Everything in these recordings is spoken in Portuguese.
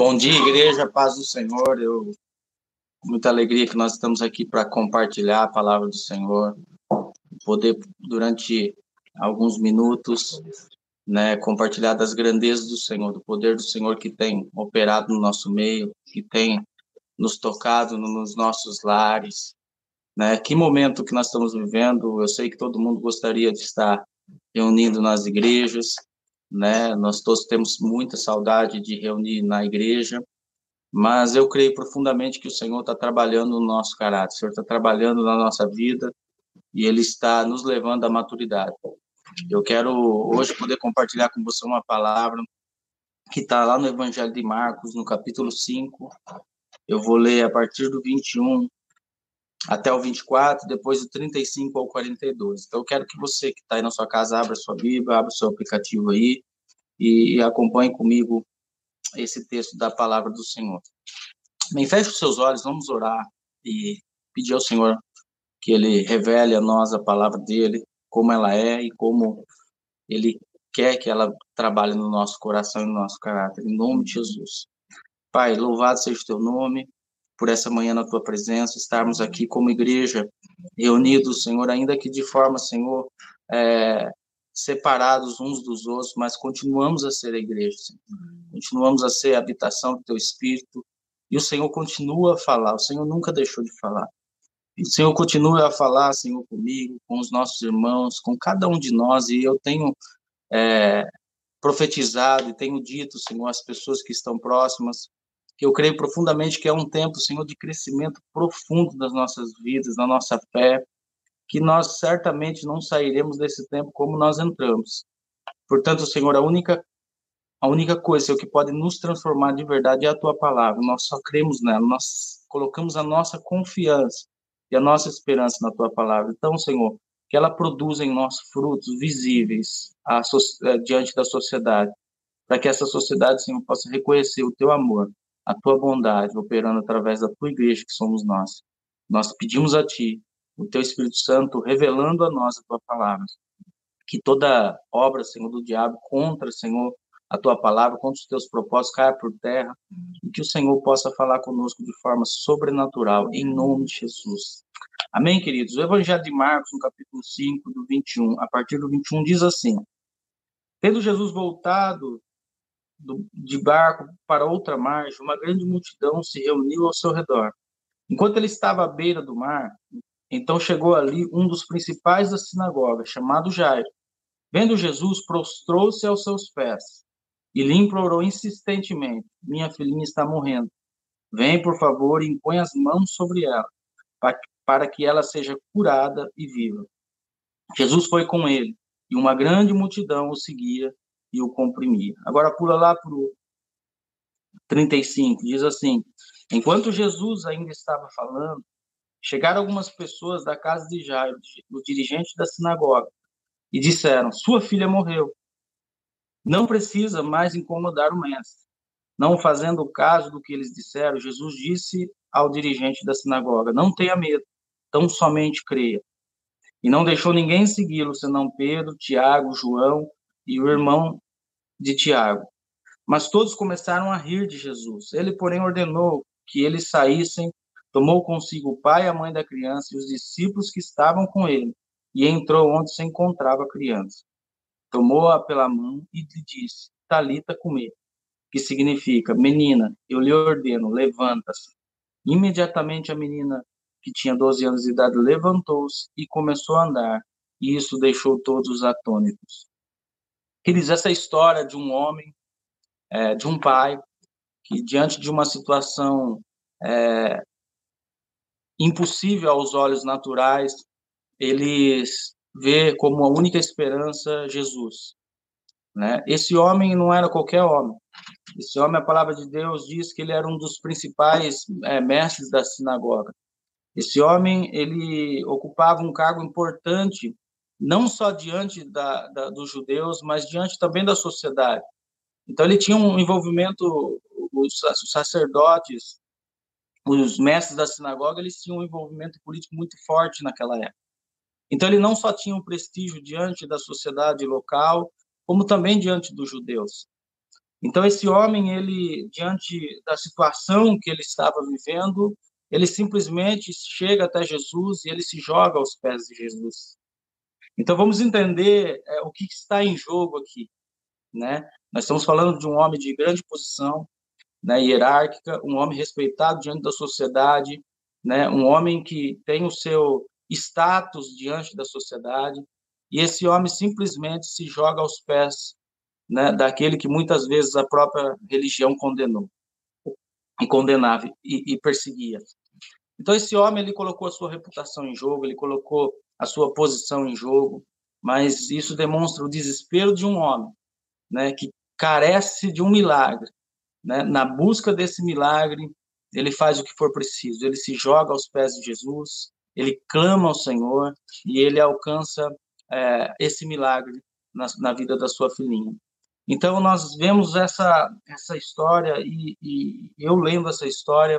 Bom dia, igreja, paz do Senhor. Eu muita alegria que nós estamos aqui para compartilhar a palavra do Senhor, poder durante alguns minutos, né, compartilhar das grandezas do Senhor, do poder do Senhor que tem operado no nosso meio, que tem nos tocado nos nossos lares, né? Que momento que nós estamos vivendo? Eu sei que todo mundo gostaria de estar reunido nas igrejas, né? Nós todos temos muita saudade de reunir na igreja, mas eu creio profundamente que o Senhor está trabalhando no nosso caráter, o Senhor está trabalhando na nossa vida e Ele está nos levando à maturidade. Eu quero hoje poder compartilhar com você uma palavra que está lá no Evangelho de Marcos, no capítulo 5. Eu vou ler a partir do 21 até o 24, depois do 35 ao 42. Então, eu quero que você que está aí na sua casa abra sua Bíblia, abra o seu aplicativo aí e acompanhe comigo esse texto da palavra do Senhor. Bem, feche os seus olhos, vamos orar e pedir ao Senhor que Ele revele a nós a palavra dEle, como ela é e como Ele quer que ela trabalhe no nosso coração e no nosso caráter, em nome de Jesus. Pai, louvado seja o teu nome, por essa manhã na tua presença, estarmos aqui como igreja, reunidos, Senhor, ainda que de forma, Senhor, é, separados uns dos outros, mas continuamos a ser a igreja, Senhor. continuamos a ser a habitação do teu Espírito, e o Senhor continua a falar, o Senhor nunca deixou de falar. O Senhor continua a falar, Senhor, comigo, com os nossos irmãos, com cada um de nós, e eu tenho é, profetizado e tenho dito, Senhor, às pessoas que estão próximas, eu creio profundamente que é um tempo, Senhor, de crescimento profundo das nossas vidas, da nossa fé, que nós certamente não sairemos desse tempo como nós entramos. Portanto, Senhor, a única a única coisa Senhor, que pode nos transformar de verdade é a tua palavra. Nós só cremos nela, nós colocamos a nossa confiança e a nossa esperança na tua palavra. Então, Senhor, que ela produza em nós frutos visíveis eh, diante da sociedade, para que essa sociedade, Senhor, possa reconhecer o teu amor a tua bondade operando através da tua igreja, que somos nós. Nós pedimos a ti, o teu Espírito Santo, revelando a nós a tua palavra. Que toda obra, Senhor, do diabo contra, Senhor, a tua palavra, contra os teus propósitos, caia por terra e que o Senhor possa falar conosco de forma sobrenatural, em nome de Jesus. Amém, queridos? O Evangelho de Marcos, no capítulo 5, do 21, a partir do 21, diz assim: Tendo Jesus voltado do, de barco para outra margem, uma grande multidão se reuniu ao seu redor. Enquanto ele estava à beira do mar, então chegou ali um dos principais da sinagoga, chamado Jairo. Vendo Jesus, prostrou-se aos seus pés e lhe implorou insistentemente: Minha filhinha está morrendo. Vem, por favor, e impõe as mãos sobre ela, para que ela seja curada e viva. Jesus foi com ele, e uma grande multidão o seguia e o comprimia. Agora pula lá para o 35, diz assim: Enquanto Jesus ainda estava falando, chegaram algumas pessoas da casa de Jairo, o dirigente da sinagoga, e disseram: Sua filha morreu. Não precisa mais incomodar o mestre. Não fazendo caso do que eles disseram, Jesus disse ao dirigente da sinagoga: Não tenha medo, tão somente creia. E não deixou ninguém segui-lo, senão Pedro, Tiago, João e o irmão de Tiago. Mas todos começaram a rir de Jesus. Ele, porém, ordenou que eles saíssem, tomou consigo o pai e a mãe da criança e os discípulos que estavam com ele, e entrou onde se encontrava a criança. Tomou-a pela mão e lhe disse: Talita comer, que significa: Menina, eu lhe ordeno, levanta-se. Imediatamente a menina, que tinha 12 anos de idade, levantou-se e começou a andar, e isso deixou todos atônitos. Queridos, essa história de um homem, é, de um pai, que diante de uma situação é, impossível aos olhos naturais, ele vê como a única esperança Jesus. Né? Esse homem não era qualquer homem. Esse homem, a palavra de Deus diz que ele era um dos principais é, mestres da sinagoga. Esse homem, ele ocupava um cargo importante, não só diante da, da, dos judeus, mas diante também da sociedade. Então, ele tinha um envolvimento, os sacerdotes, os mestres da sinagoga, eles tinham um envolvimento político muito forte naquela época. Então, ele não só tinha um prestígio diante da sociedade local, como também diante dos judeus. Então, esse homem, ele, diante da situação que ele estava vivendo, ele simplesmente chega até Jesus e ele se joga aos pés de Jesus. Então, vamos entender é, o que está em jogo aqui. Né? Nós estamos falando de um homem de grande posição, né, hierárquica, um homem respeitado diante da sociedade, né, um homem que tem o seu status diante da sociedade, e esse homem simplesmente se joga aos pés né, daquele que muitas vezes a própria religião condenou, e condenava e, e perseguia. Então esse homem ele colocou a sua reputação em jogo, ele colocou a sua posição em jogo, mas isso demonstra o desespero de um homem, né, que carece de um milagre, né? Na busca desse milagre, ele faz o que for preciso, ele se joga aos pés de Jesus, ele clama ao Senhor e ele alcança é, esse milagre na, na, vida da sua filhinha. Então nós vemos essa essa história e, e eu lendo essa história,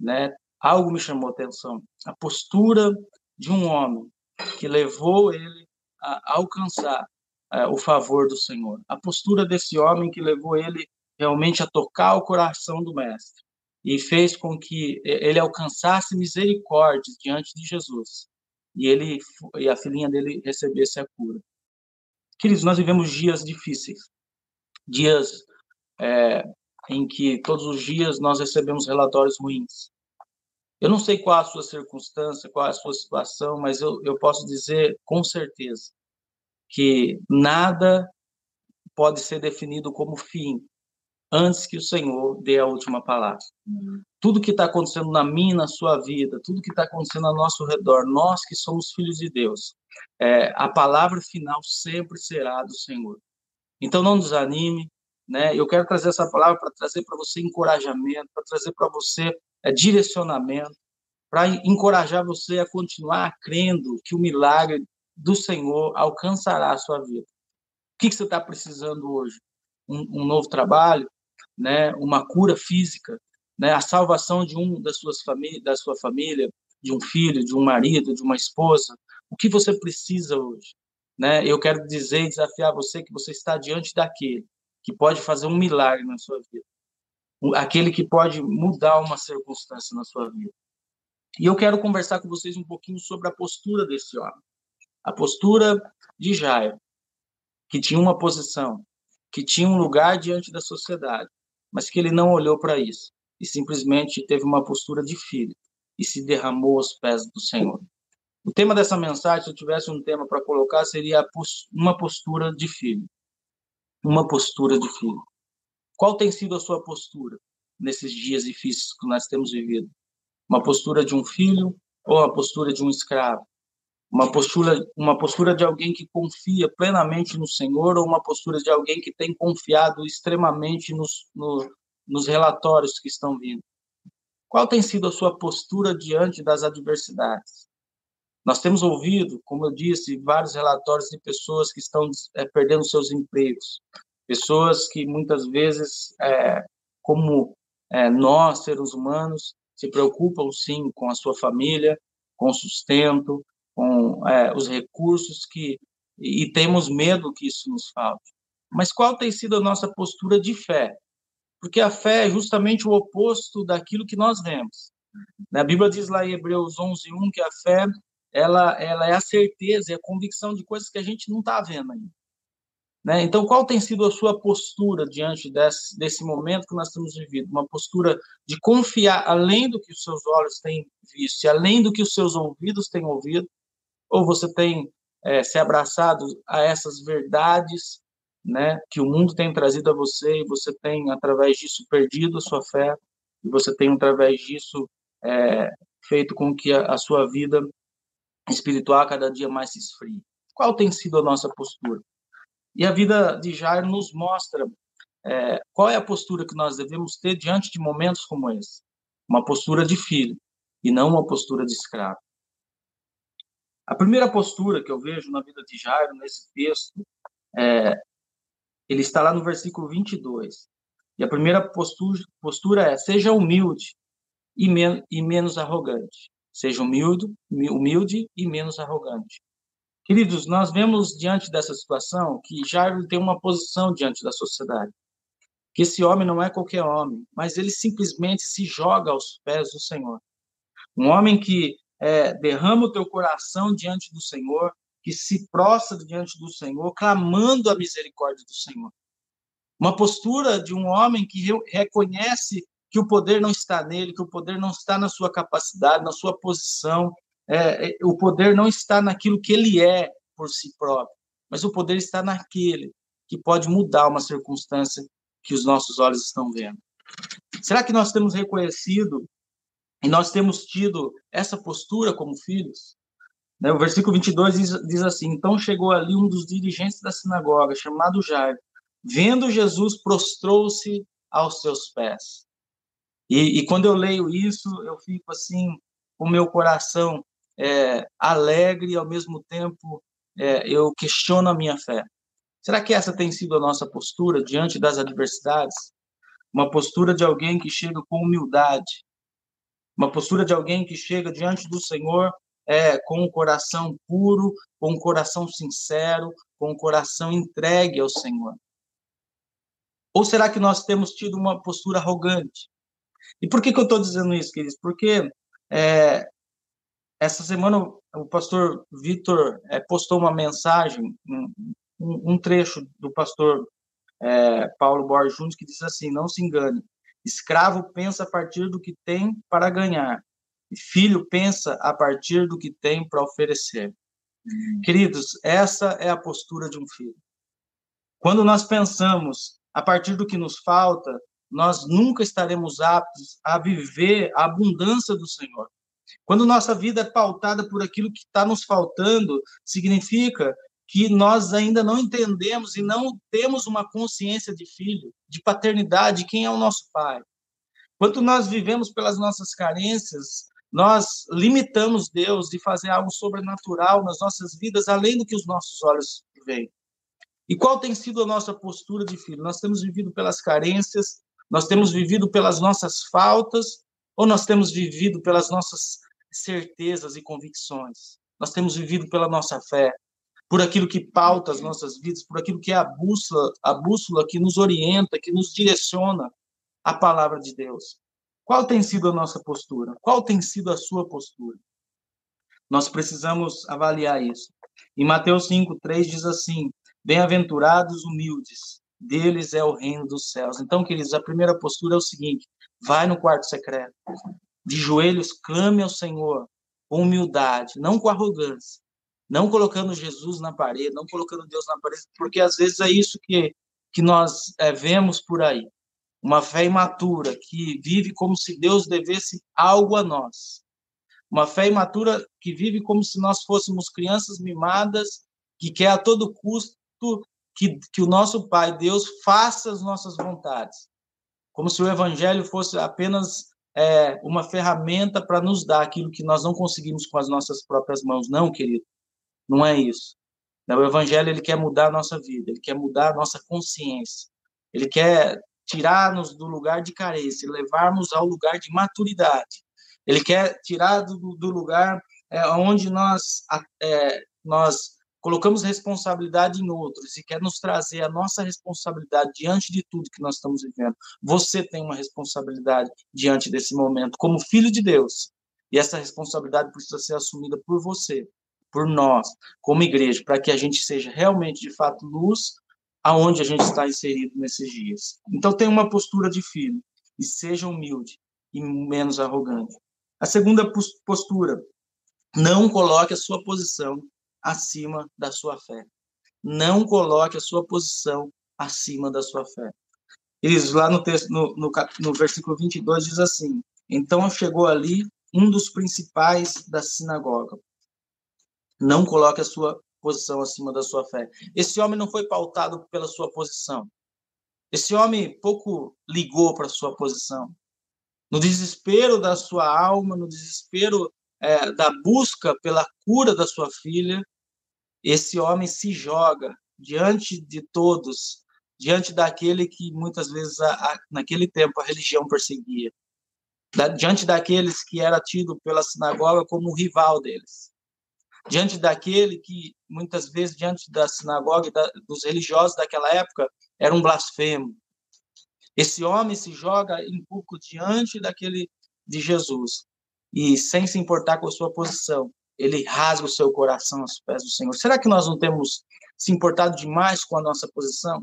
né? Algo me chamou a atenção, a postura de um homem que levou ele a alcançar é, o favor do Senhor. A postura desse homem que levou ele realmente a tocar o coração do mestre e fez com que ele alcançasse misericórdia diante de Jesus e ele e a filhinha dele recebesse a cura. Queridos, nós vivemos dias difíceis, dias é, em que todos os dias nós recebemos relatórios ruins. Eu não sei qual a sua circunstância, qual a sua situação, mas eu, eu posso dizer com certeza que nada pode ser definido como fim antes que o Senhor dê a última palavra. Uhum. Tudo que está acontecendo na minha, na sua vida, tudo que está acontecendo ao nosso redor, nós que somos filhos de Deus, é, a palavra final sempre será do Senhor. Então não desanime, né? Eu quero trazer essa palavra para trazer para você encorajamento, para trazer para você direcionamento, para encorajar você a continuar crendo que o milagre do Senhor alcançará a sua vida. O que, que você está precisando hoje? Um, um, novo trabalho, né, uma cura física, né, a salvação de um das suas famílias, da sua família, de um filho, de um marido, de uma esposa. O que você precisa hoje? Né? Eu quero dizer e desafiar você que você está diante daquele que pode fazer um milagre na sua vida, aquele que pode mudar uma circunstância na sua vida. E eu quero conversar com vocês um pouquinho sobre a postura desse homem, a postura de Jairo, que tinha uma posição, que tinha um lugar diante da sociedade, mas que ele não olhou para isso e simplesmente teve uma postura de filho e se derramou aos pés do Senhor. O tema dessa mensagem, se eu tivesse um tema para colocar, seria uma postura de filho. Uma postura de filho. Qual tem sido a sua postura nesses dias difíceis que nós temos vivido? Uma postura de um filho ou a postura de um escravo? uma postura, uma postura de alguém que confia plenamente no Senhor ou uma postura de alguém que tem confiado extremamente nos, no, nos relatórios que estão vindo? Qual tem sido a sua postura diante das adversidades? Nós temos ouvido, como eu disse, vários relatórios de pessoas que estão é, perdendo seus empregos, pessoas que muitas vezes, é, como é, nós, seres humanos, se preocupam sim com a sua família, com o sustento, com é, os recursos que e temos medo que isso nos falte. Mas qual tem sido a nossa postura de fé? Porque a fé é justamente o oposto daquilo que nós vemos. A Bíblia diz lá em Hebreus 11:1 que a fé ela ela é a certeza, é a convicção de coisas que a gente não está vendo ainda. Né? Então, qual tem sido a sua postura diante desse, desse momento que nós temos vivido? Uma postura de confiar além do que os seus olhos têm visto, além do que os seus ouvidos têm ouvido, ou você tem é, se abraçado a essas verdades né, que o mundo tem trazido a você e você tem, através disso, perdido a sua fé e você tem, através disso, é, feito com que a, a sua vida espiritual cada dia mais se esfrie. Qual tem sido a nossa postura? E a vida de Jair nos mostra é, qual é a postura que nós devemos ter diante de momentos como esse? Uma postura de filho e não uma postura de escravo. A primeira postura que eu vejo na vida de Jairo, nesse texto, é, ele está lá no versículo 22. E a primeira postura, postura é: seja humilde e, men e menos arrogante. Seja humilde, humilde e menos arrogante. Queridos, nós vemos diante dessa situação que Jairo tem uma posição diante da sociedade. Que esse homem não é qualquer homem, mas ele simplesmente se joga aos pés do Senhor. Um homem que é, derrama o teu coração diante do Senhor, que se prostra diante do Senhor, clamando a misericórdia do Senhor. Uma postura de um homem que reconhece que o poder não está nele, que o poder não está na sua capacidade, na sua posição, é, é, o poder não está naquilo que ele é por si próprio, mas o poder está naquele que pode mudar uma circunstância que os nossos olhos estão vendo. Será que nós temos reconhecido e nós temos tido essa postura como filhos? Né, o versículo 22 diz, diz assim: Então chegou ali um dos dirigentes da sinagoga, chamado Jairo. Vendo Jesus, prostrou-se aos seus pés. E, e, quando eu leio isso, eu fico assim, o meu coração é, alegre e, ao mesmo tempo, é, eu questiono a minha fé. Será que essa tem sido a nossa postura diante das adversidades? Uma postura de alguém que chega com humildade, uma postura de alguém que chega diante do Senhor é, com um coração puro, com um coração sincero, com um coração entregue ao Senhor? Ou será que nós temos tido uma postura arrogante? E por que, que eu estou dizendo isso, queridos? Porque é, essa semana o pastor Vitor é, postou uma mensagem, um, um, trecho do pastor é, Paulo Borges Júnior que diz assim: Não se engane, escravo pensa a partir do que tem para ganhar, e filho pensa a partir do que tem para oferecer. Uhum. Queridos, essa é a postura de um filho. Quando nós pensamos a partir do que nos falta, nós nunca estaremos aptos a viver a abundância do Senhor. Quando nossa vida é pautada por aquilo que está nos faltando, significa que nós ainda não entendemos e não temos uma consciência de filho, de paternidade, quem é o nosso pai. Quando nós vivemos pelas nossas carências, nós limitamos Deus de fazer algo sobrenatural nas nossas vidas, além do que os nossos olhos veem. E qual tem sido a nossa postura de filho? Nós temos vivido pelas carências, nós temos vivido pelas nossas faltas, ou nós temos vivido pelas nossas certezas e convicções? Nós temos vivido pela nossa fé, por aquilo que pauta as nossas vidas, por aquilo que é a bússola, a bússola que nos orienta, que nos direciona a palavra de Deus. Qual tem sido a nossa postura? Qual tem sido a sua postura? Nós precisamos avaliar isso. Em Mateus 5:3 diz assim: Bem-aventurados humildes, deles é o reino dos céus. Então, queridos, a primeira postura é o seguinte: vai no quarto secreto, de joelhos, clame ao Senhor com humildade, não com arrogância, não colocando Jesus na parede, não colocando Deus na parede, porque às vezes é isso que, que nós é, vemos por aí. Uma fé imatura que vive como se Deus devesse algo a nós. Uma fé imatura que vive como se nós fôssemos crianças mimadas, que quer a todo custo que, que o nosso Pai, Deus, faça as nossas vontades como se o evangelho fosse apenas é, uma ferramenta para nos dar aquilo que nós não conseguimos com as nossas próprias mãos. Não, querido, não é isso. O evangelho ele quer mudar a nossa vida, ele quer mudar a nossa consciência, ele quer tirar-nos do lugar de carência, levarmos ao lugar de maturidade. Ele quer tirar do, do lugar é, onde nós, é, nós colocamos responsabilidade em outros e quer nos trazer a nossa responsabilidade diante de tudo que nós estamos vivendo. Você tem uma responsabilidade diante desse momento, como filho de Deus. E essa responsabilidade precisa ser assumida por você, por nós, como igreja, para que a gente seja realmente, de fato, luz aonde a gente está inserido nesses dias. Então, tenha uma postura de filho e seja humilde e menos arrogante. A segunda postura, não coloque a sua posição acima da sua fé. Não coloque a sua posição acima da sua fé. Eles lá no, texto, no, no, no versículo 22 diz assim: Então chegou ali um dos principais da sinagoga. Não coloque a sua posição acima da sua fé. Esse homem não foi pautado pela sua posição. Esse homem pouco ligou para sua posição. No desespero da sua alma, no desespero é, da busca pela cura da sua filha, esse homem se joga diante de todos, diante daquele que muitas vezes, a, a, naquele tempo, a religião perseguia, da, diante daqueles que era tido pela sinagoga como o rival deles, diante daquele que muitas vezes diante da sinagoga da, dos religiosos daquela época era um blasfemo. Esse homem se joga em pouco diante daquele de Jesus e sem se importar com a sua posição, ele rasga o seu coração aos pés do Senhor. Será que nós não temos se importado demais com a nossa posição?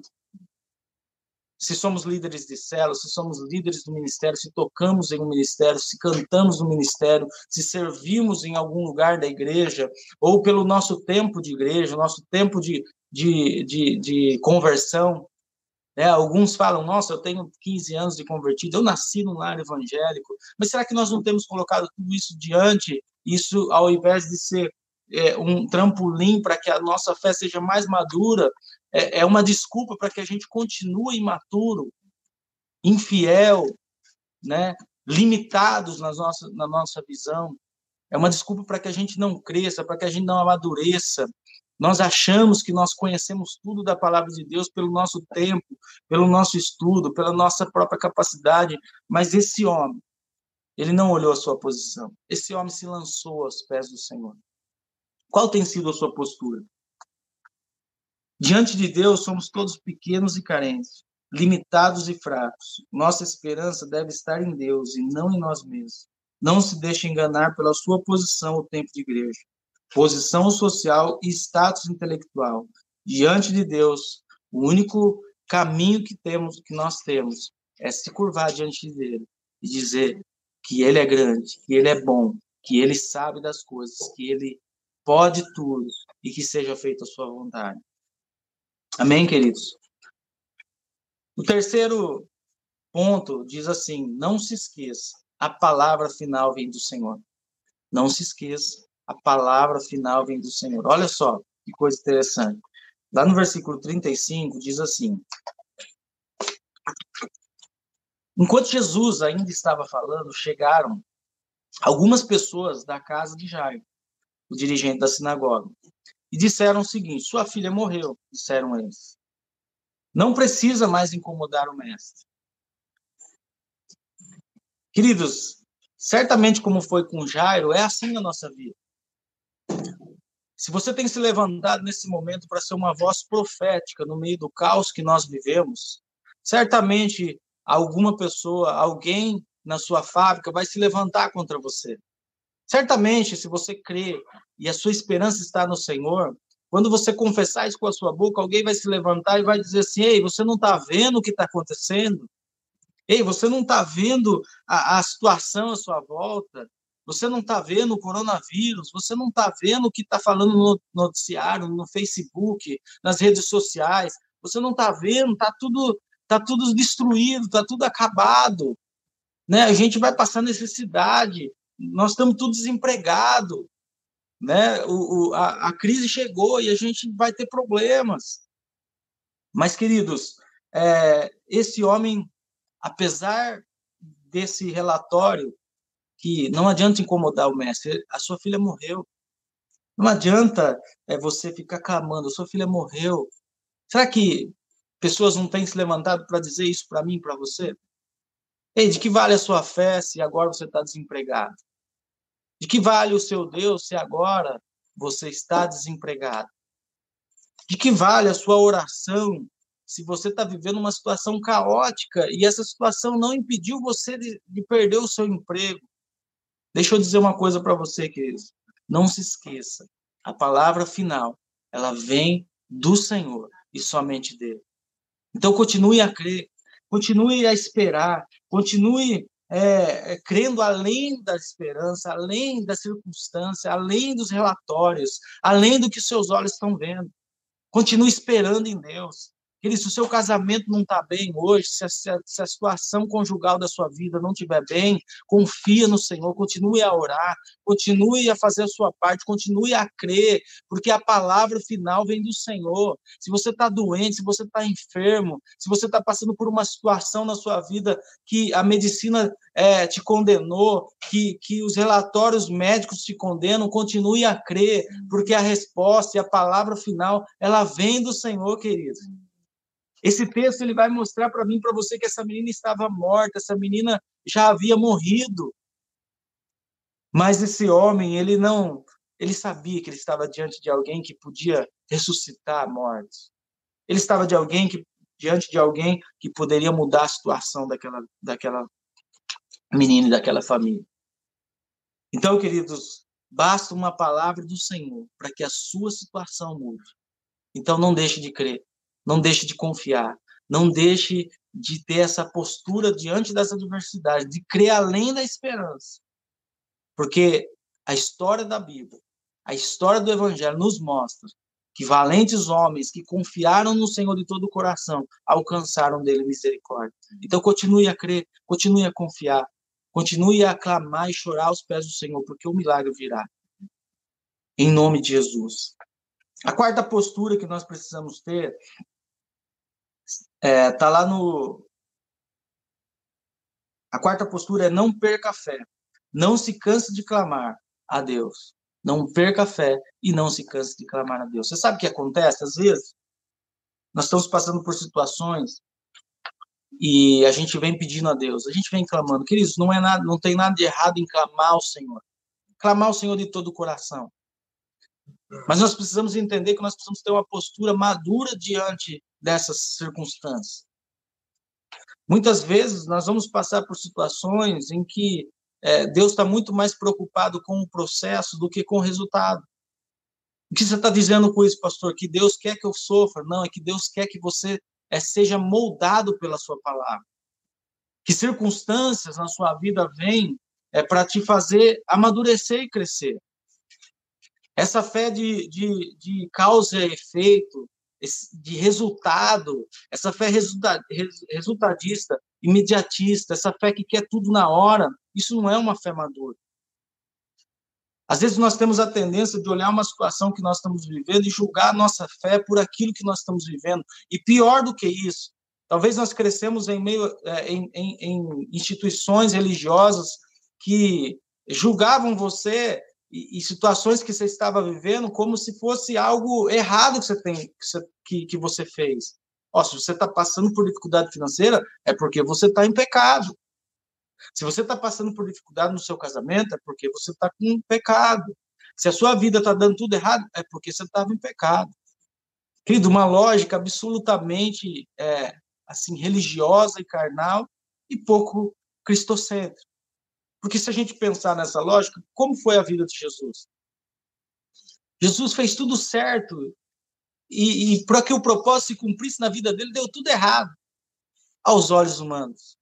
Se somos líderes de célula, se somos líderes do ministério, se tocamos em um ministério, se cantamos no ministério, se servimos em algum lugar da igreja, ou pelo nosso tempo de igreja, nosso tempo de, de, de, de conversão, é, alguns falam, nossa, eu tenho 15 anos de convertido, eu nasci num lar evangélico, mas será que nós não temos colocado tudo isso diante, isso ao invés de ser é, um trampolim para que a nossa fé seja mais madura, é, é uma desculpa para que a gente continue imaturo, infiel, né, limitados na nossa, na nossa visão. É uma desculpa para que a gente não cresça, para que a gente não amadureça, nós achamos que nós conhecemos tudo da palavra de Deus pelo nosso tempo, pelo nosso estudo, pela nossa própria capacidade, mas esse homem, ele não olhou a sua posição. Esse homem se lançou aos pés do Senhor. Qual tem sido a sua postura? Diante de Deus, somos todos pequenos e carentes, limitados e fracos. Nossa esperança deve estar em Deus e não em nós mesmos. Não se deixe enganar pela sua posição ou tempo de igreja posição social e status intelectual. Diante de Deus, o único caminho que temos, que nós temos, é se curvar diante dele e dizer que ele é grande, que ele é bom, que ele sabe das coisas, que ele pode tudo e que seja feita a sua vontade. Amém, queridos? O terceiro ponto diz assim: não se esqueça, a palavra final vem do Senhor. Não se esqueça, a palavra final vem do Senhor. Olha só que coisa interessante. Lá no versículo 35 diz assim: Enquanto Jesus ainda estava falando, chegaram algumas pessoas da casa de Jairo, o dirigente da sinagoga, e disseram o seguinte: Sua filha morreu, disseram eles. Não precisa mais incomodar o mestre. Queridos, certamente como foi com Jairo, é assim na nossa vida. Se você tem se levantado nesse momento para ser uma voz profética no meio do caos que nós vivemos, certamente alguma pessoa, alguém na sua fábrica vai se levantar contra você. Certamente, se você crê e a sua esperança está no Senhor, quando você confessar isso com a sua boca, alguém vai se levantar e vai dizer assim: Ei, você não está vendo o que está acontecendo? Ei, você não está vendo a, a situação à sua volta? Você não está vendo o coronavírus, você não está vendo o que está falando no noticiário, no Facebook, nas redes sociais. Você não está vendo, está tudo, tá tudo destruído, está tudo acabado. Né? A gente vai passar necessidade, nós estamos todos desempregados. Né? O, o a, a, crise chegou e a gente vai ter problemas. Mas, queridos, é, esse homem, apesar desse relatório, que não adianta incomodar o mestre, a sua filha morreu. Não adianta é, você ficar clamando, sua filha morreu. Será que pessoas não têm se levantado para dizer isso para mim, para você? Ei, de que vale a sua fé se agora você está desempregado? De que vale o seu Deus se agora você está desempregado? De que vale a sua oração se você está vivendo uma situação caótica e essa situação não impediu você de, de perder o seu emprego? Deixa eu dizer uma coisa para você, queridos. Não se esqueça, a palavra final, ela vem do Senhor e somente dele. Então, continue a crer, continue a esperar, continue é, é, crendo além da esperança, além da circunstância, além dos relatórios, além do que seus olhos estão vendo. Continue esperando em Deus. Querido, se o seu casamento não está bem hoje, se a, se a, situação conjugal da sua vida não estiver bem, confia no Senhor, continue a orar, continue a fazer a sua parte, continue a crer, porque a palavra final vem do Senhor. Se você está doente, se você está enfermo, se você está passando por uma situação na sua vida que a medicina é, te condenou, que, que os relatórios médicos te condenam, continue a crer, porque a resposta e a palavra final, ela vem do Senhor, querido. Esse texto ele vai mostrar para mim, para você, que essa menina estava morta, essa menina já havia morrido. Mas esse homem, ele não, ele sabia que ele estava diante de alguém que podia ressuscitar a morte. Ele estava de alguém que diante de alguém que poderia mudar a situação daquela daquela menina e daquela família. Então, queridos, basta uma palavra do Senhor para que a sua situação mude. Então, não deixe de crer. Não deixe de confiar. Não deixe de ter essa postura diante das adversidades, de crer além da esperança. Porque a história da Bíblia, a história do Evangelho nos mostra que valentes homens que confiaram no Senhor de todo o coração alcançaram dele misericórdia. Então continue a crer, continue a confiar, continue a clamar e chorar aos pés do Senhor, porque o milagre virá. Em nome de Jesus. A quarta postura que nós precisamos ter é, tá lá no. A quarta postura é não perca a fé. Não se canse de clamar a Deus. Não perca a fé e não se canse de clamar a Deus. Você sabe o que acontece? Às vezes, nós estamos passando por situações e a gente vem pedindo a Deus, a gente vem clamando. Queridos, não, é nada, não tem nada de errado em clamar ao Senhor. Clamar ao Senhor de todo o coração. Mas nós precisamos entender que nós precisamos ter uma postura madura diante dessas circunstâncias. Muitas vezes nós vamos passar por situações em que é, Deus está muito mais preocupado com o processo do que com o resultado. O que você está dizendo com isso, pastor? Que Deus quer que eu sofra? Não, é que Deus quer que você é, seja moldado pela sua palavra. Que circunstâncias na sua vida vêm é, para te fazer amadurecer e crescer. Essa fé de, de, de causa e efeito, de resultado, essa fé resultadista, imediatista, essa fé que quer tudo na hora, isso não é uma fé madura. Às vezes nós temos a tendência de olhar uma situação que nós estamos vivendo e julgar a nossa fé por aquilo que nós estamos vivendo. E pior do que isso, talvez nós crescemos em meio é, em, em, em instituições religiosas que julgavam você e, e, situações que você estava vivendo como se fosse algo errado que você tem que você, que, que você fez. Ó, se você está passando por dificuldade financeira, é porque você está em pecado. Se você está passando por dificuldade no seu casamento, é porque você está com pecado. Se a sua vida está dando tudo errado, é porque você estava em pecado. Querido, uma lógica absolutamente é, assim religiosa e carnal e pouco cristocêntrica. Porque se a gente pensar nessa lógica, como foi a vida de Jesus? Jesus fez tudo certo e, e para que o propósito se cumprisse na vida dele, deu tudo errado aos olhos humanos.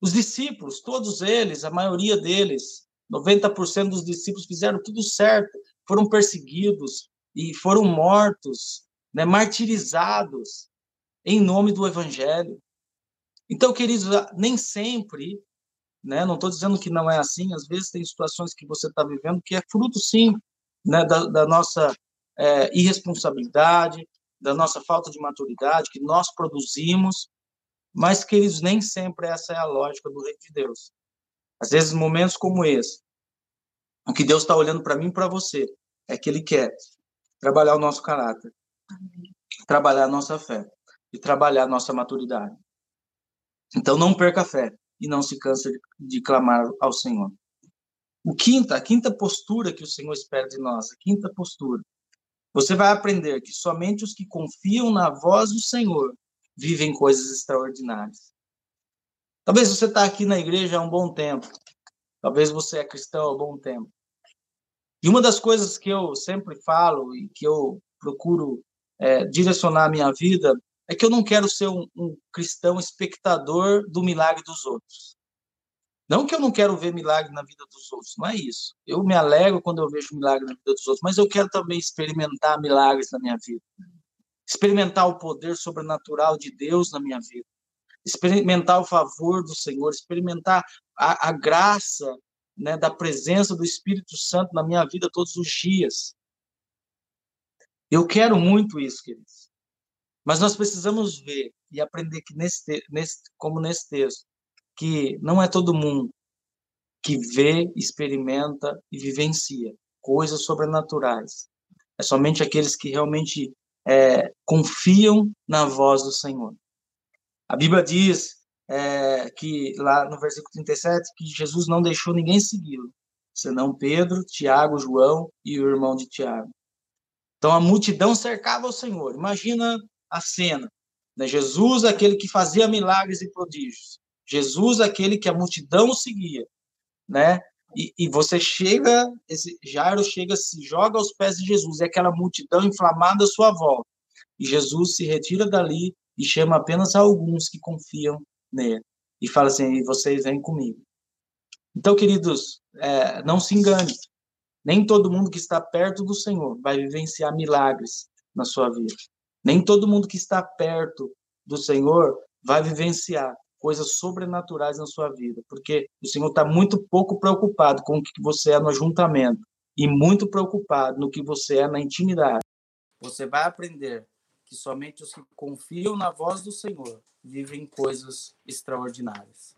Os discípulos, todos eles, a maioria deles, 90% dos discípulos fizeram tudo certo, foram perseguidos e foram mortos, né, martirizados em nome do evangelho. Então, queridos, nem sempre né? Não estou dizendo que não é assim, às vezes tem situações que você está vivendo que é fruto, sim, né, da, da nossa é, irresponsabilidade, da nossa falta de maturidade, que nós produzimos, mas, queridos, nem sempre essa é a lógica do reino de Deus. Às vezes, momentos como esse, o que Deus está olhando para mim e para você é que Ele quer trabalhar o nosso caráter, trabalhar a nossa fé e trabalhar a nossa maturidade. Então, não perca a fé e não se cansa de clamar ao Senhor. O quinta, a quinta postura que o Senhor espera de nós, a quinta postura. Você vai aprender que somente os que confiam na voz do Senhor vivem coisas extraordinárias. Talvez você está aqui na igreja há um bom tempo. Talvez você é cristão há um bom tempo. E uma das coisas que eu sempre falo e que eu procuro é, direcionar a minha vida é que eu não quero ser um, um, cristão espectador do milagre dos outros. Não que eu não quero ver milagre na vida dos outros, não é isso. Eu me alegro quando eu vejo milagre na vida dos outros, mas eu quero também experimentar milagres na minha vida. experimentar o poder sobrenatural de Deus na minha vida, experimentar o favor do Senhor, experimentar a, a graça né, da presença do Espírito Santo na minha vida todos os dias. Eu quero muito isso, queridos. Mas nós precisamos ver e aprender que nesse, nesse, como nesse texto, que não é todo mundo que vê, experimenta e vivencia coisas sobrenaturais. É somente aqueles que realmente é, confiam na voz do Senhor. A Bíblia diz é, que, lá no versículo 37, que Jesus não deixou ninguém segui-lo, senão Pedro, Tiago, João e o irmão de Tiago. Então a multidão cercava o Senhor. Imagina a cena. Né? Jesus, aquele que fazia milagres e prodígios. Jesus, aquele que a multidão seguia. Né? E, e, você chega, esse Jairo chega, se joga aos pés de Jesus, e aquela multidão inflamada à sua volta. E Jesus se retira dali e chama apenas alguns que confiam nele. E fala assim: vocês vêm comigo. Então, queridos, é, não se engane. Nem todo mundo que está perto do Senhor vai vivenciar milagres na sua vida. Nem todo mundo que está perto do Senhor vai vivenciar coisas sobrenaturais na sua vida, porque o Senhor está muito pouco preocupado com o que você é no ajuntamento e muito preocupado no que você é na intimidade. Você vai aprender que somente os que confiam na voz do Senhor vivem coisas extraordinárias.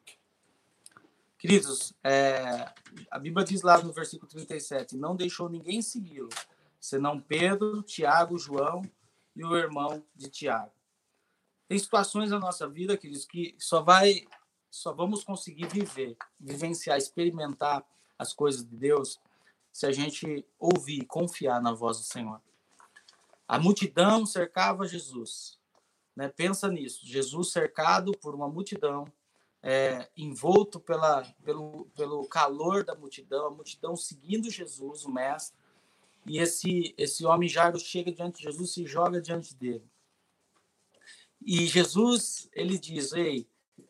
Queridos, é, a Bíblia diz lá no versículo 37: Não deixou ninguém segui-lo, senão Pedro, Tiago, João e o irmão de Tiago. Tem situações na nossa vida, queridos, que só vai, só vamos conseguir viver, vivenciar, experimentar as coisas de Deus se a gente ouvir, confiar na voz do Senhor. A multidão cercava Jesus. Né? Pensa nisso, Jesus cercado por uma multidão, é, envolto pela, pelo, pelo calor da multidão, a multidão seguindo Jesus, o mestre, e esse, esse homem Jairo chega diante de Jesus e joga diante dele. E Jesus, ele diz, ei,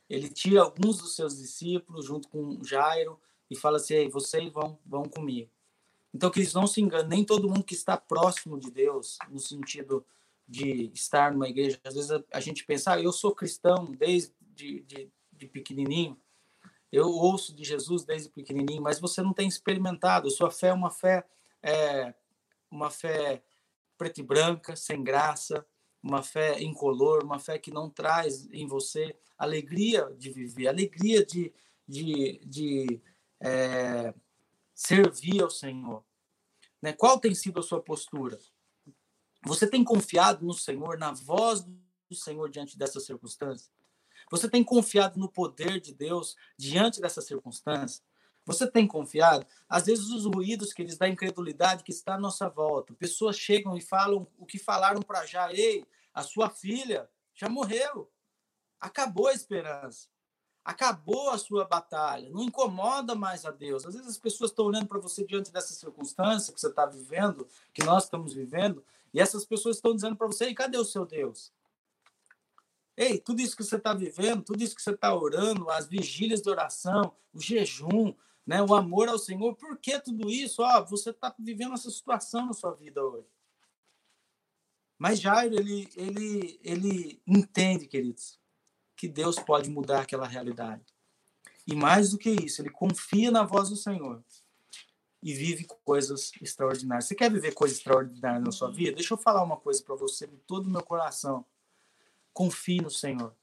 ele tira alguns dos seus discípulos junto com Jairo e fala assim, ei, vocês vão, vão comigo. Então, que eles não se enganem, nem todo mundo que está próximo de Deus, no sentido de estar numa igreja, às vezes a, a gente pensa, ah, eu sou cristão desde de, de, de pequenininho, eu ouço de Jesus desde pequenininho, mas você não tem experimentado, sua fé é uma fé, é, uma fé preta e branca, sem graça, uma fé incolor, uma fé que não traz em você alegria de viver, alegria de, de, de é, servir ao Senhor. Né? Qual tem sido a sua postura? Você tem confiado no Senhor, na voz do Senhor diante dessa circunstância? Você tem confiado no poder de Deus diante dessa circunstância? Você tem confiado? Às vezes os ruídos que eles da incredulidade que está à nossa volta. Pessoas chegam e falam o que falaram para já, ei, a sua filha já morreu. Acabou a esperança. Acabou a sua batalha. Não incomoda mais a Deus. Às vezes as pessoas estão olhando para você diante dessa circunstância que você está vivendo, que nós estamos vivendo, e essas pessoas estão dizendo para você: e cadê o seu Deus? Ei, tudo isso que você está vivendo, tudo isso que você está orando, as vigílias de oração, o jejum, né, o amor ao Senhor, por que tudo isso? Ó, você está vivendo essa situação na sua vida hoje. Mas Jairo, ele, ele, ele entende, queridos, que Deus pode mudar aquela realidade. E mais do que isso, ele confia na voz do Senhor e vive coisas extraordinárias. Você quer viver coisas extraordinárias na sua vida? Deixa eu falar uma coisa para você de todo o meu coração. Confie no Senhor.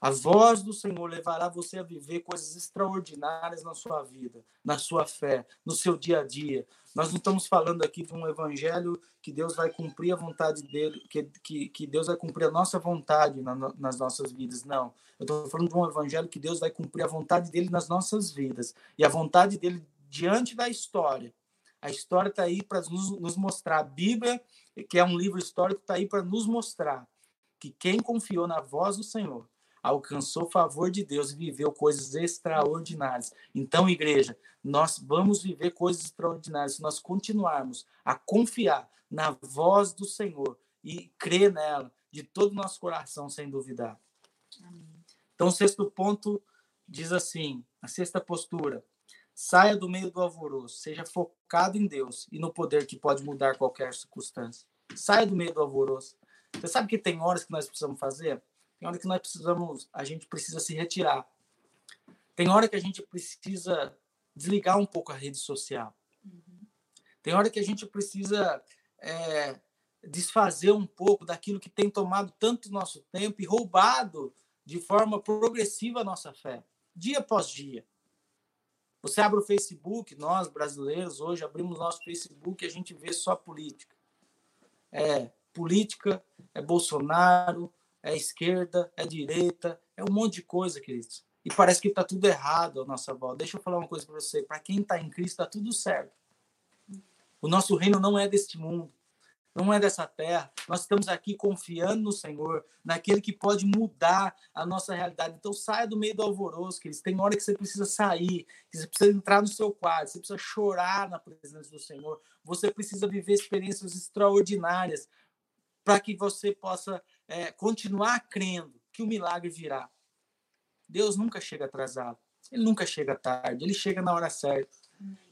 A voz do Senhor levará você a viver coisas extraordinárias na sua vida, na sua fé, no seu dia a dia. Nós não estamos falando aqui de um evangelho que Deus vai cumprir a vontade dele, que, que, que Deus vai cumprir a nossa vontade na, nas nossas vidas. Não. Eu estou falando de um evangelho que Deus vai cumprir a vontade dele nas nossas vidas. E a vontade dele diante da história. A história está aí para nos, nos mostrar. A Bíblia, que é um livro histórico, está aí para nos mostrar que quem confiou na voz do Senhor alcançou favor de Deus e viveu coisas extraordinárias. Então, igreja, nós vamos viver coisas extraordinárias se nós continuarmos a confiar na voz do Senhor e crer nela de todo o nosso coração, sem duvidar. Amém. Então, o sexto ponto diz assim: a sexta postura. Saia do meio do alvoroço, seja focado em Deus e no poder que pode mudar qualquer circunstância. Saia do meio do alvoroço. Você sabe que tem horas que nós precisamos fazer? Tem hora que nós precisamos, a gente precisa se retirar. Tem hora que a gente precisa desligar um pouco a rede social. Uhum. Tem hora que a gente precisa é, desfazer um pouco daquilo que tem tomado tanto nosso tempo e roubado de forma progressiva a nossa fé, dia após dia. Você abre o Facebook, nós brasileiros hoje abrimos nosso Facebook e a gente vê só política. É política, é Bolsonaro, é esquerda, é direita, é um monte de coisa, queridos. E parece que está tudo errado à nossa volta. Deixa eu falar uma coisa para você. Para quem está em Cristo, está tudo certo. O nosso reino não é deste mundo não é dessa terra. Nós estamos aqui confiando no Senhor, naquele que pode mudar a nossa realidade. Então saia do meio do alvoroço, queridos. Tem hora que você precisa sair, que você precisa entrar no seu quarto, você precisa chorar na presença do Senhor. Você precisa viver experiências extraordinárias para que você possa é, continuar crendo que o milagre virá. Deus nunca chega atrasado. Ele nunca chega tarde, ele chega na hora certa.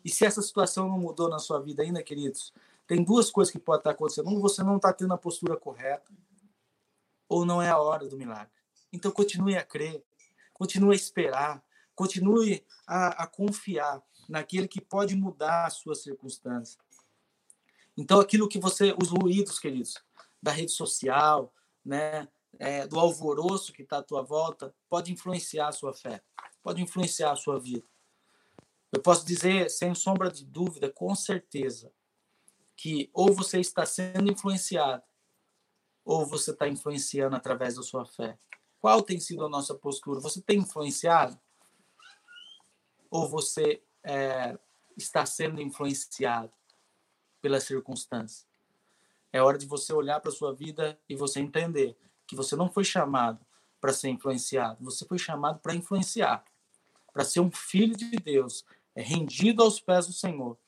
E se essa situação não mudou na sua vida ainda, queridos, tem duas coisas que podem estar acontecendo. Um, você não está tendo a postura correta, ou não é a hora do milagre. Então, continue a crer, continue a esperar, continue a, a confiar naquele que pode mudar a sua circunstância. Então, aquilo que você, os ruídos, queridos, da rede social, né, é, do alvoroço que está à tua volta, pode influenciar a sua fé, pode influenciar a sua vida. Eu posso dizer, sem sombra de dúvida, com certeza, que ou você está sendo influenciado, ou você está influenciando através da sua fé. Qual tem sido a nossa postura? Você tem influenciado? Ou você é, está sendo influenciado pelas circunstâncias? É hora de você olhar para sua vida e você entender que você não foi chamado para ser influenciado, você foi chamado para influenciar, para ser um filho de Deus, é rendido aos pés do Senhor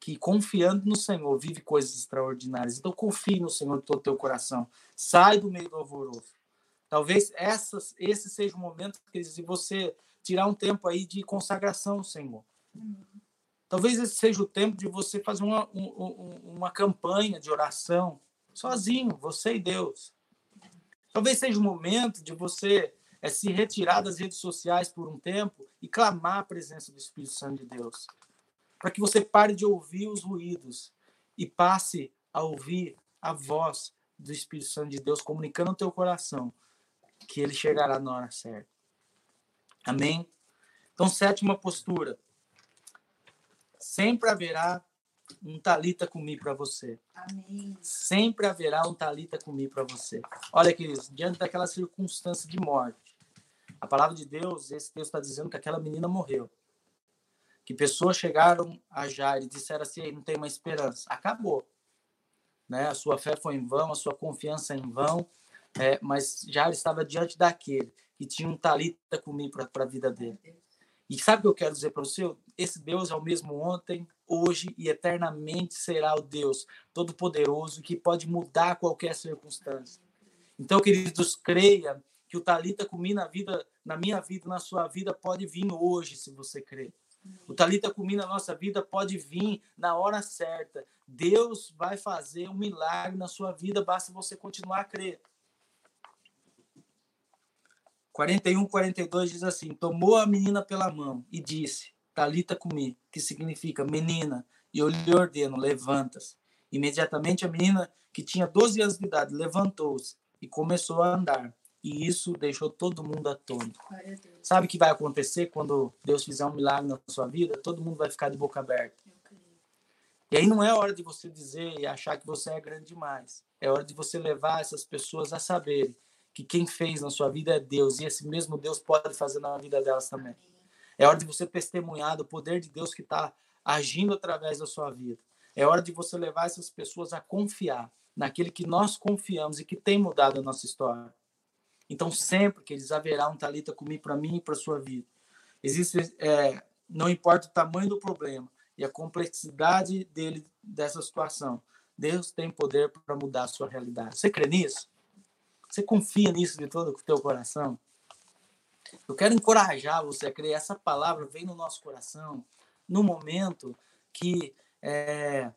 que confiando no Senhor vive coisas extraordinárias. Então confie no Senhor de todo o teu coração. Sai do meio do alvoroço. Talvez essas, esse seja o momento que você tirar um tempo aí de consagração Senhor. Talvez esse seja o tempo de você fazer uma, um, uma campanha de oração sozinho, você e Deus. Talvez seja o momento de você é, se retirar das redes sociais por um tempo e clamar a presença do Espírito Santo de Deus para que você pare de ouvir os ruídos e passe a ouvir a voz do Espírito Santo de Deus comunicando no teu coração que ele chegará na hora certa. Amém? Então, sétima postura. Sempre haverá um talita comigo para você. Amém. Sempre haverá um talita comigo para você. Olha, queridos, diante daquela circunstância de morte, a palavra de Deus, esse texto está dizendo que aquela menina morreu que pessoas chegaram a Jair e disseram assim, não tem uma esperança. Acabou. Né? A sua fé foi em vão, a sua confiança em vão, é, mas Jair estava diante daquele que tinha um talita comigo para a vida dele. E sabe o que eu quero dizer para você? Esse Deus é o mesmo ontem, hoje e eternamente será o Deus todo-poderoso que pode mudar qualquer circunstância. Então, queridos, creia que o talita comigo na vida, na minha vida, na sua vida pode vir hoje, se você crer. O Talita Cumi na nossa vida pode vir na hora certa. Deus vai fazer um milagre na sua vida, basta você continuar a crer. 41, 42 diz assim: Tomou a menina pela mão e disse: Talita Cumi, que significa menina, e eu lhe ordeno: levanta-se. Imediatamente a menina, que tinha 12 anos de idade, levantou-se e começou a andar. E isso deixou todo mundo atônito. Sabe o que vai acontecer quando Deus fizer um milagre na sua vida? Todo mundo vai ficar de boca aberta. E aí não é hora de você dizer e achar que você é grande demais. É hora de você levar essas pessoas a saberem que quem fez na sua vida é Deus e esse mesmo Deus pode fazer na vida delas também. É hora de você testemunhar do poder de Deus que está agindo através da sua vida. É hora de você levar essas pessoas a confiar naquele que nós confiamos e que tem mudado a nossa história. Então, sempre que eles haverá um talita comigo para mim e para sua vida. Existe, é, não importa o tamanho do problema e a complexidade dele dessa situação, Deus tem poder para mudar a sua realidade. Você crê nisso? Você confia nisso de todo o teu coração? Eu quero encorajar você a crer. Essa palavra vem no nosso coração no momento que é,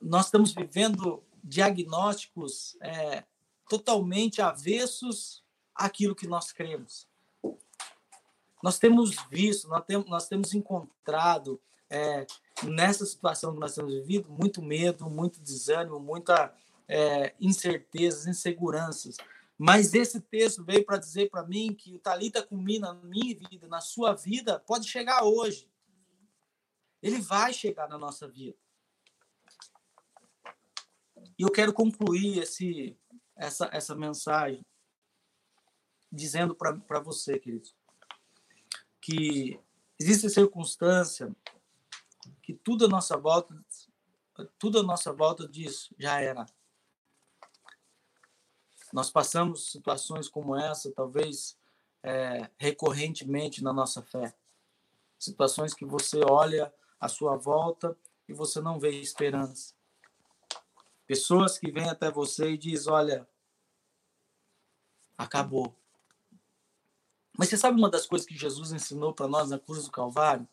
nós estamos vivendo diagnósticos é, totalmente avessos àquilo que nós cremos. Nós temos visto, nós temos, nós temos encontrado é, nessa situação que nós temos vivido muito medo, muito desânimo, muita é, incertezas, inseguranças. Mas esse texto veio para dizer para mim que o Talita Cumi na minha vida, na sua vida, pode chegar hoje. Ele vai chegar na nossa vida. E eu quero concluir esse, essa, essa mensagem dizendo para você, querido, que existe circunstância que tudo à nossa volta, tudo à nossa volta diz, já era. Nós passamos situações como essa, talvez é, recorrentemente na nossa fé. Situações que você olha à sua volta e você não vê esperança. Pessoas que vêm até você e diz, olha, acabou. Mas você sabe uma das coisas que Jesus ensinou para nós na cruz do Calvário?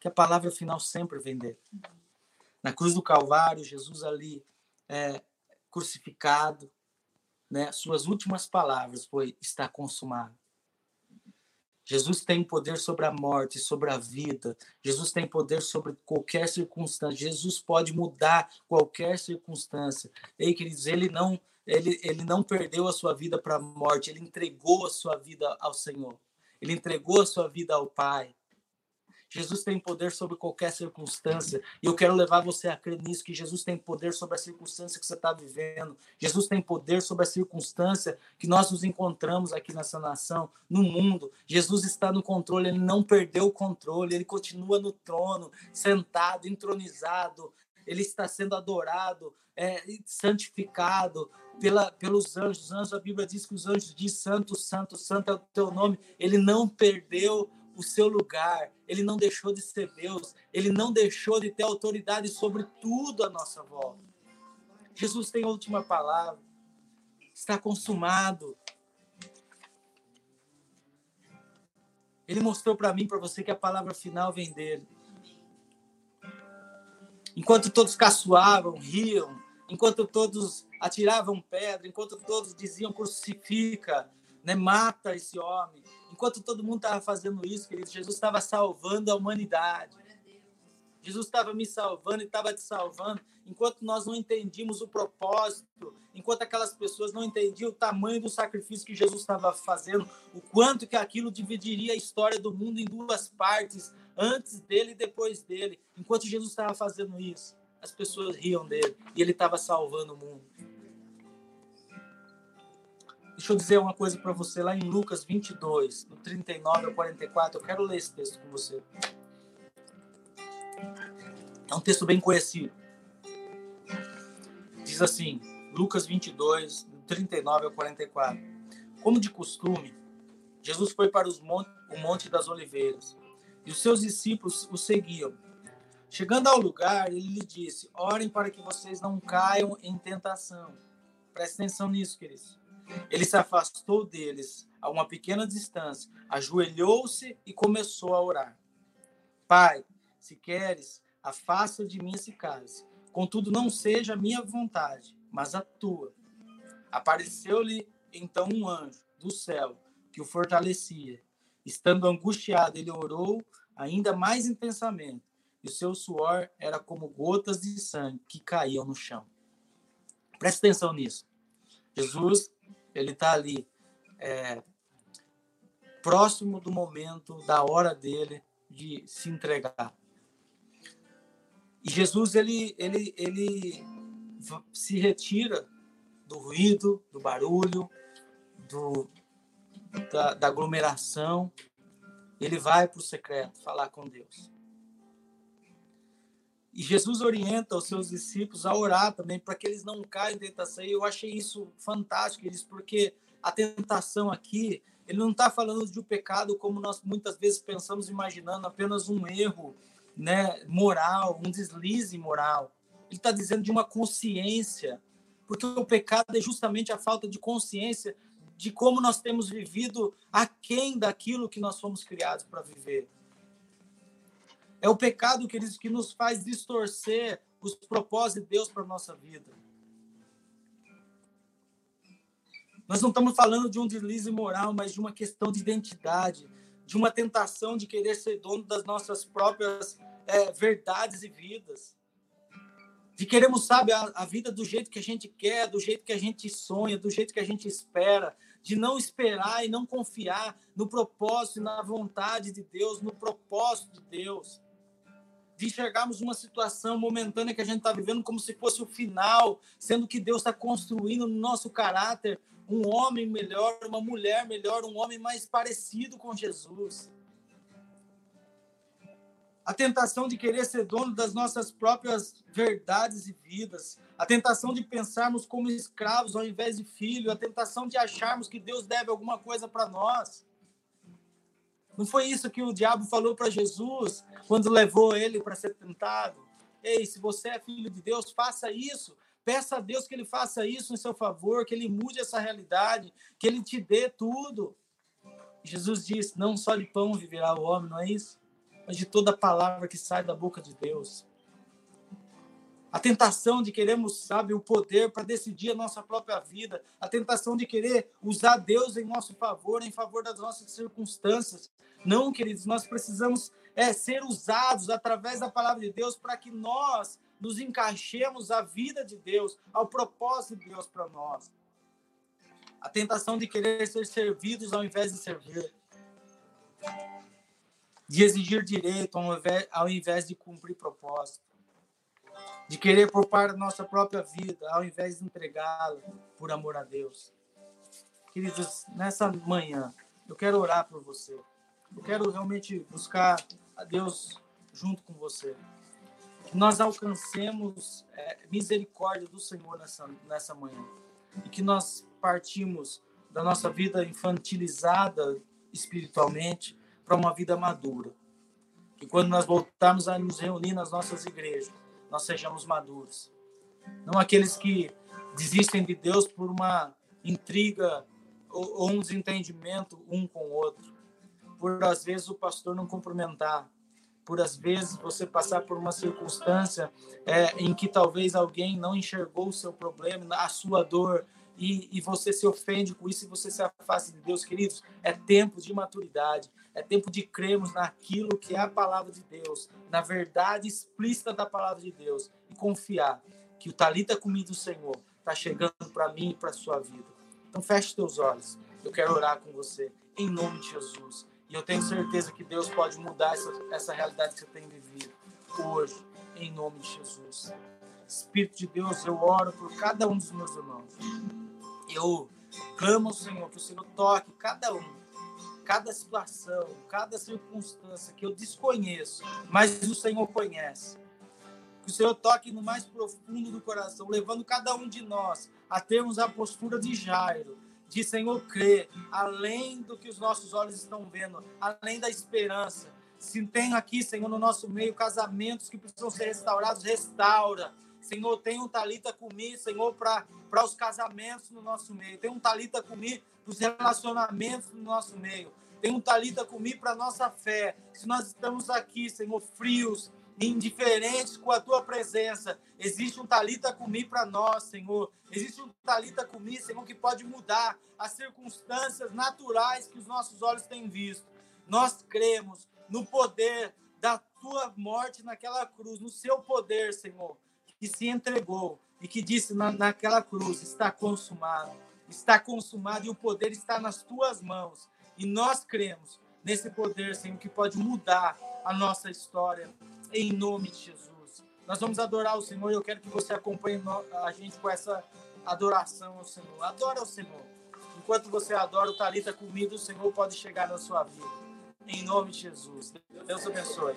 Que a palavra final sempre vem dele. Na cruz do Calvário, Jesus ali é, crucificado, né, suas últimas palavras foi está consumado. Jesus tem poder sobre a morte, sobre a vida. Jesus tem poder sobre qualquer circunstância. Jesus pode mudar qualquer circunstância. Ei, queridos, ele não ele, ele não perdeu a sua vida para a morte, ele entregou a sua vida ao Senhor. Ele entregou a sua vida ao Pai. Jesus tem poder sobre qualquer circunstância. E eu quero levar você a crer nisso, que Jesus tem poder sobre a circunstância que você está vivendo. Jesus tem poder sobre a circunstância que nós nos encontramos aqui nessa nação, no mundo. Jesus está no controle, ele não perdeu o controle, ele continua no trono, sentado, entronizado. Ele está sendo adorado, é, santificado pela, pelos anjos. Os anjos, a Bíblia diz que os anjos dizem santo, santo, santo é o teu nome. Ele não perdeu o seu lugar, ele não deixou de ser Deus, ele não deixou de ter autoridade sobre tudo à nossa volta. Jesus tem a última palavra, está consumado. Ele mostrou para mim, para você, que a palavra final vem dele. Enquanto todos caçoavam, riam, enquanto todos atiravam pedra, enquanto todos diziam crucifica, né, mata esse homem, Enquanto todo mundo estava fazendo isso, querido, Jesus estava salvando a humanidade. Jesus estava me salvando e estava te salvando. Enquanto nós não entendíamos o propósito, enquanto aquelas pessoas não entendiam o tamanho do sacrifício que Jesus estava fazendo, o quanto que aquilo dividiria a história do mundo em duas partes, antes dele e depois dele. Enquanto Jesus estava fazendo isso, as pessoas riam dele e ele estava salvando o mundo. Deixa eu dizer uma coisa para você lá em Lucas 22, do 39 ao 44. Eu quero ler esse texto com você. É um texto bem conhecido. Diz assim, Lucas 22, do 39 ao 44. Como de costume, Jesus foi para o Monte das Oliveiras e os seus discípulos o seguiam. Chegando ao lugar, ele lhe disse: Orem para que vocês não caiam em tentação. Preste atenção nisso, queridos. Ele se afastou deles a uma pequena distância, ajoelhou-se e começou a orar. Pai, se queres, afasta de mim esse cálice. Contudo, não seja a minha vontade, mas a tua. Apareceu-lhe então um anjo do céu que o fortalecia. Estando angustiado, ele orou ainda mais intensamente, e o seu suor era como gotas de sangue que caíam no chão. Preste atenção nisso. Jesus ele está ali é, próximo do momento, da hora dele de se entregar. E Jesus ele, ele, ele se retira do ruído, do barulho, do, da, da aglomeração. Ele vai para o secreto falar com Deus. E Jesus orienta os seus discípulos a orar também para que eles não caiam em tentação. E eu achei isso fantástico, eles, porque a tentação aqui, ele não está falando de um pecado como nós muitas vezes pensamos, imaginando apenas um erro né, moral, um deslize moral. Ele está dizendo de uma consciência, porque o pecado é justamente a falta de consciência de como nós temos vivido aquém daquilo que nós fomos criados para viver. É o pecado, queridos, que nos faz distorcer os propósitos de Deus para a nossa vida. Nós não estamos falando de um deslize moral, mas de uma questão de identidade, de uma tentação de querer ser dono das nossas próprias é, verdades e vidas. De queremos, sabe, a, a vida do jeito que a gente quer, do jeito que a gente sonha, do jeito que a gente espera, de não esperar e não confiar no propósito na vontade de Deus, no propósito de Deus de enxergarmos uma situação momentânea que a gente está vivendo como se fosse o final, sendo que Deus está construindo no nosso caráter um homem melhor, uma mulher melhor, um homem mais parecido com Jesus. A tentação de querer ser dono das nossas próprias verdades e vidas, a tentação de pensarmos como escravos ao invés de filhos, a tentação de acharmos que Deus deve alguma coisa para nós. Não foi isso que o diabo falou para Jesus quando levou ele para ser tentado? Ei, se você é filho de Deus, faça isso. Peça a Deus que ele faça isso em seu favor, que ele mude essa realidade, que ele te dê tudo. Jesus disse: Não só de pão viverá o homem, não é isso? Mas de toda palavra que sai da boca de Deus. A tentação de queremos, sabe, o poder para decidir a nossa própria vida, a tentação de querer usar Deus em nosso favor, em favor das nossas circunstâncias, não, queridos, nós precisamos é, ser usados através da palavra de Deus para que nós nos encaixemos à vida de Deus, ao propósito de Deus para nós. A tentação de querer ser servidos ao invés de servir. De exigir direito ao invés, de cumprir propósito. De querer poupar nossa própria vida ao invés de entregá-la por amor a Deus. Queridos, nessa manhã, eu quero orar por você. Eu quero realmente buscar a Deus junto com você. Que nós alcancemos é, misericórdia do Senhor nessa, nessa manhã. E que nós partimos da nossa vida infantilizada espiritualmente para uma vida madura. Que quando nós voltarmos a nos reunir nas nossas igrejas, nós sejamos maduros. Não aqueles que desistem de Deus por uma intriga ou, ou um desentendimento um com o outro por às vezes o pastor não cumprimentar, por às vezes você passar por uma circunstância é, em que talvez alguém não enxergou o seu problema, a sua dor, e, e, você se ofende com isso e você se afasta de Deus, queridos. É tempo de maturidade, é tempo de crermos naquilo que é a palavra de Deus, na verdade explícita da palavra de Deus, e confiar que o talita comigo do Senhor está chegando para mim e para sua vida. Então feche teus olhos. Eu quero orar com você, em nome de Jesus. E eu tenho certeza que Deus pode mudar essa, essa realidade que você tem vivido hoje, em nome de Jesus. Espírito de Deus, eu oro por cada um dos meus irmãos. Eu clamo ao Senhor que o Senhor toque cada um, cada situação, cada circunstância que eu desconheço, mas o Senhor conhece. Que o Senhor toque no mais profundo do coração, levando cada um de nós a termos a postura de Jairo, de Senhor crer, além do que os nossos olhos estão vendo, além da esperança. Se tem aqui, Senhor, no nosso meio, casamentos que precisam ser restaurados, restaura. Senhor, tem um talita comigo, Senhor, para os casamentos no nosso meio. Tem um talita comigo para os relacionamentos no nosso meio. Tem um talita comigo para a nossa fé. Se nós estamos aqui, Senhor, frios, indiferentes com a tua presença. Existe um talita comigo para nós, Senhor. Existe um talita comigo, Senhor, que pode mudar as circunstâncias naturais que os nossos olhos têm visto. Nós cremos no poder da tua morte naquela cruz, no seu poder, Senhor, que se entregou e que disse na, naquela cruz: está consumado, está consumado e o poder está nas tuas mãos. E nós cremos nesse poder, Senhor, que pode mudar a nossa história, em nome de Jesus. Nós vamos adorar o Senhor e eu quero que você acompanhe a gente com essa adoração ao Senhor. Adora o Senhor. Enquanto você adora o Talita comigo, o Senhor pode chegar na sua vida. Em nome de Jesus. Deus abençoe.